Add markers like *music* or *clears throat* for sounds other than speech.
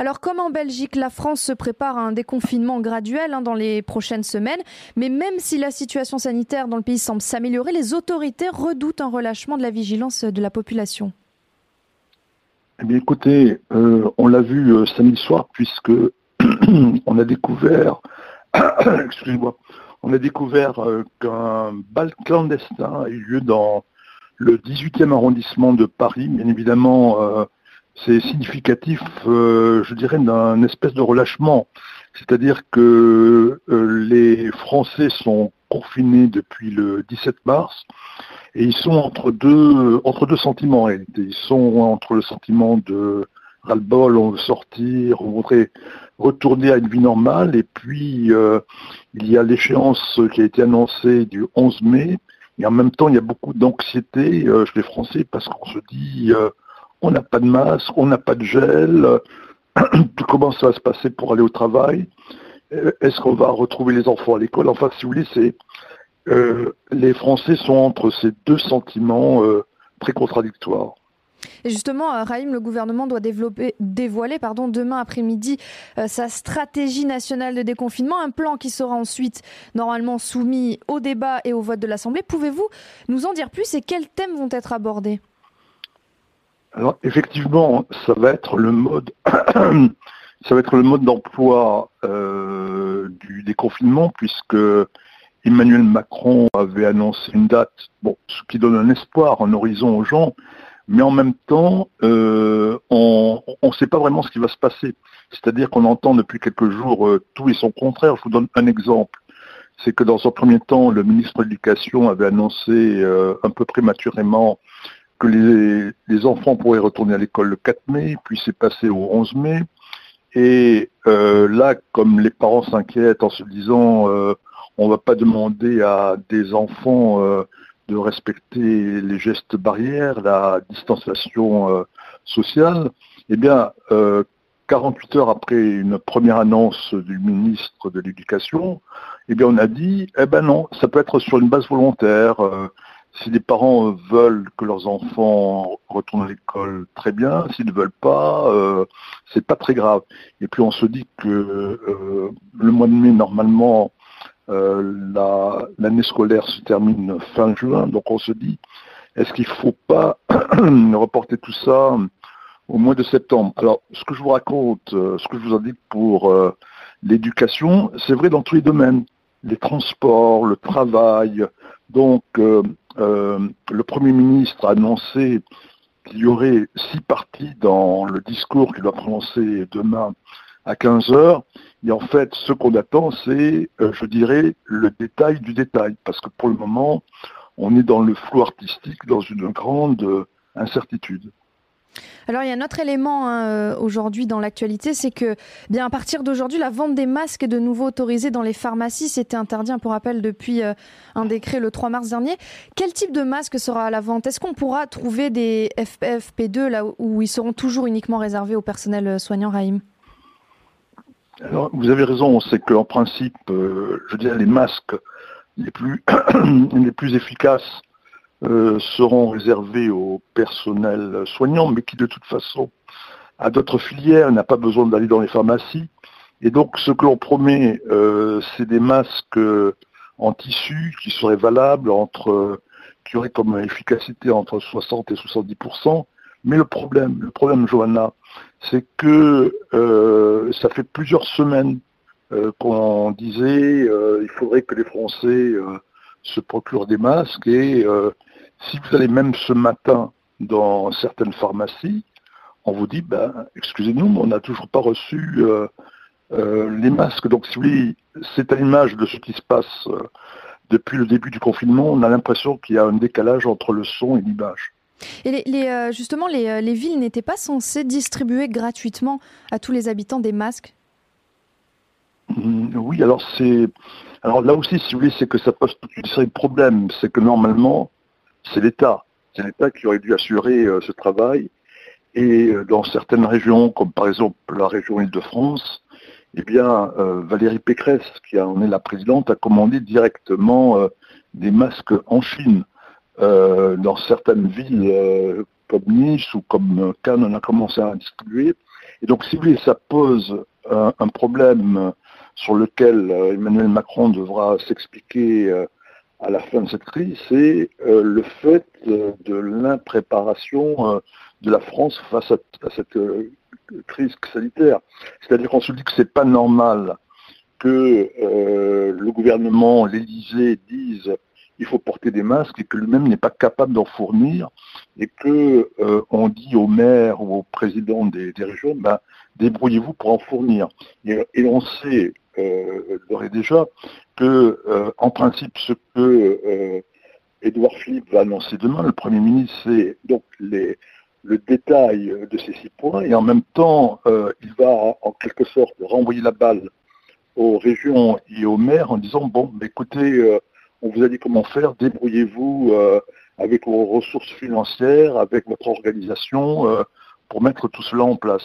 Alors comme en Belgique, la France se prépare à un déconfinement graduel hein, dans les prochaines semaines, mais même si la situation sanitaire dans le pays semble s'améliorer, les autorités redoutent un relâchement de la vigilance de la population. Eh bien écoutez, euh, on l'a vu euh, samedi soir puisque *clears throat* *clears throat* on a découvert, euh, qu'un bal clandestin a eu lieu dans le 18e arrondissement de Paris. Bien évidemment, c'est significatif, je dirais, d'un espèce de relâchement. C'est-à-dire que les Français sont confinés depuis le 17 mars et ils sont entre deux, sentiments en. Ils sont entre le sentiment de ras-le-bol, on veut sortir, on voudrait retourner à une vie normale, et puis euh, il y a l'échéance qui a été annoncée du 11 mai, et en même temps il y a beaucoup d'anxiété euh, chez les Français parce qu'on se dit euh, on n'a pas de masque, on n'a pas de gel, *clears throat* comment ça va se passer pour aller au travail? Est-ce qu'on va retrouver les enfants à l'école? Enfin, si vous voulez, c'est euh, les Français sont entre ces deux sentiments euh, très contradictoires. Et justement, euh, Raïm, le gouvernement doit dévoiler demain après-midi sa stratégie nationale de déconfinement, un plan qui sera ensuite normalement soumis au débat et au vote de l'Assemblée. Pouvez-vous nous en dire plus et quels thèmes vont être abordés? Alors effectivement, ça va être le mode, *clears throat* d'emploi du déconfinement puisque Emmanuel Macron avait annoncé une date, bon, ce qui donne un espoir, un horizon aux gens, mais en même temps, euh, on ne sait pas vraiment ce qui va se passer. C'est-à-dire qu'on entend depuis quelques jours euh, tout et son contraire. Je vous donne un exemple. C'est que dans un premier temps, le ministre de l'Éducation avait annoncé euh, un peu prématurément que les, enfants pourraient retourner à l'école le 4 mai, puis c'est passé au 11 mai. Et là, comme les parents s'inquiètent en se disant on ne va pas demander à des enfants euh, de respecter les gestes barrières, la distanciation euh, sociale. Eh bien, 48 euh, heures après une première annonce du ministre de l'Éducation, eh bien, on a dit, eh ben non, ça peut être sur une base volontaire. Si les parents veulent que leurs enfants retournent à l'école, très bien. S'ils ne veulent pas, euh, c'est pas très grave. Et puis on se dit que le mois de mai, normalement, euh, l'année scolaire se termine fin juin, donc on se dit, est-ce qu'il ne faut pas *clears throat* reporter tout ça au mois de septembre? Alors, ce que je vous raconte, euh, ce que je vous indique pour euh, l'éducation, c'est vrai dans tous les domaines, les transports, le travail. Donc, le Premier ministre a annoncé qu'il y aurait six parties dans le discours qu'il va prononcer demain à 15 heures. Et en fait, ce qu'on attend, c'est, euh, je dirais, le détail du détail. Parce que pour le moment, on est dans le flou artistique, dans une grande euh, incertitude. Alors il y a un autre élément hein, euh, aujourd'hui dans l'actualité, c'est que bien à partir d'aujourd'hui, la vente des masques est de nouveau autorisée dans les pharmacies. C'était interdit, pour rappel, depuis un décret le 3 mars dernier. Quel type de masque sera à la vente? Est-ce qu'on pourra trouver des FFP2 là où ils seront toujours uniquement réservés au personnel soignant, Raïm? Alors, vous avez raison, c'est qu'en principe, euh, je dirais, les masques les plus *coughs* efficaces euh, seront réservés au personnel soignant, mais qui de toute façon a d'autres filières, n'a pas besoin d'aller dans les pharmacies. Et donc, ce que l'on promet, euh, c'est des masques en tissu qui seraient valables entre, qui auraient comme efficacité entre 60 et 70% mais le problème, le problème, Johanna, c'est que euh, ça fait plusieurs semaines qu'on disait euh, il faudrait que les Français se procurent des masques et si vous allez même ce matin dans certaines pharmacies, on vous dit ben excusez-nous, on n'a toujours pas reçu les masques. Donc si vous voulez, c'est à l'image de ce qui se passe depuis le début du confinement, on a l'impression qu'il y a un décalage entre le son et l'image. Et les, euh, justement, euh, les, villes n'étaient pas censées distribuer gratuitement à tous les habitants des masques? Mmh, Oui, alors c'est. Alors là aussi, si vous voulez, c'est que ça pose toute une série de problèmes. C'est que normalement, c'est l'État. C'est l'État qui aurait dû assurer euh, ce travail. Et dans certaines régions, comme par exemple la région Île-de-France, eh bien, Valérie Pécresse, qui en est la présidente, a commandé directement des masques en Chine. Euh, dans certaines villes euh, comme Nice ou comme Cannes, on a commencé à distribuer. Et donc, si vous ça pose un problème sur lequel Emmanuel Macron devra s'expliquer à la fin de cette crise, c'est le fait de l'impréparation de la France face à, cette crise sanitaire. C'est-à-dire qu'on se dit que c'est pas normal que le gouvernement, l'Élysée disent il faut porter des masques et que lui-même n'est pas capable d'en fournir et que euh, on dit aux maires ou aux présidents des, régions, ben, débrouillez-vous pour en fournir. Et, on sait euh, déjà que, euh, en principe, ce que Édouard Philippe va annoncer demain, le Premier ministre, c'est donc les, le détail de ces six points et en même temps, il va en quelque sorte renvoyer la balle aux régions et aux maires en disant bon, écoutez, on vous a dit comment faire, débrouillez-vous euh, avec vos ressources financières, avec votre organisation, euh, pour mettre tout cela en place.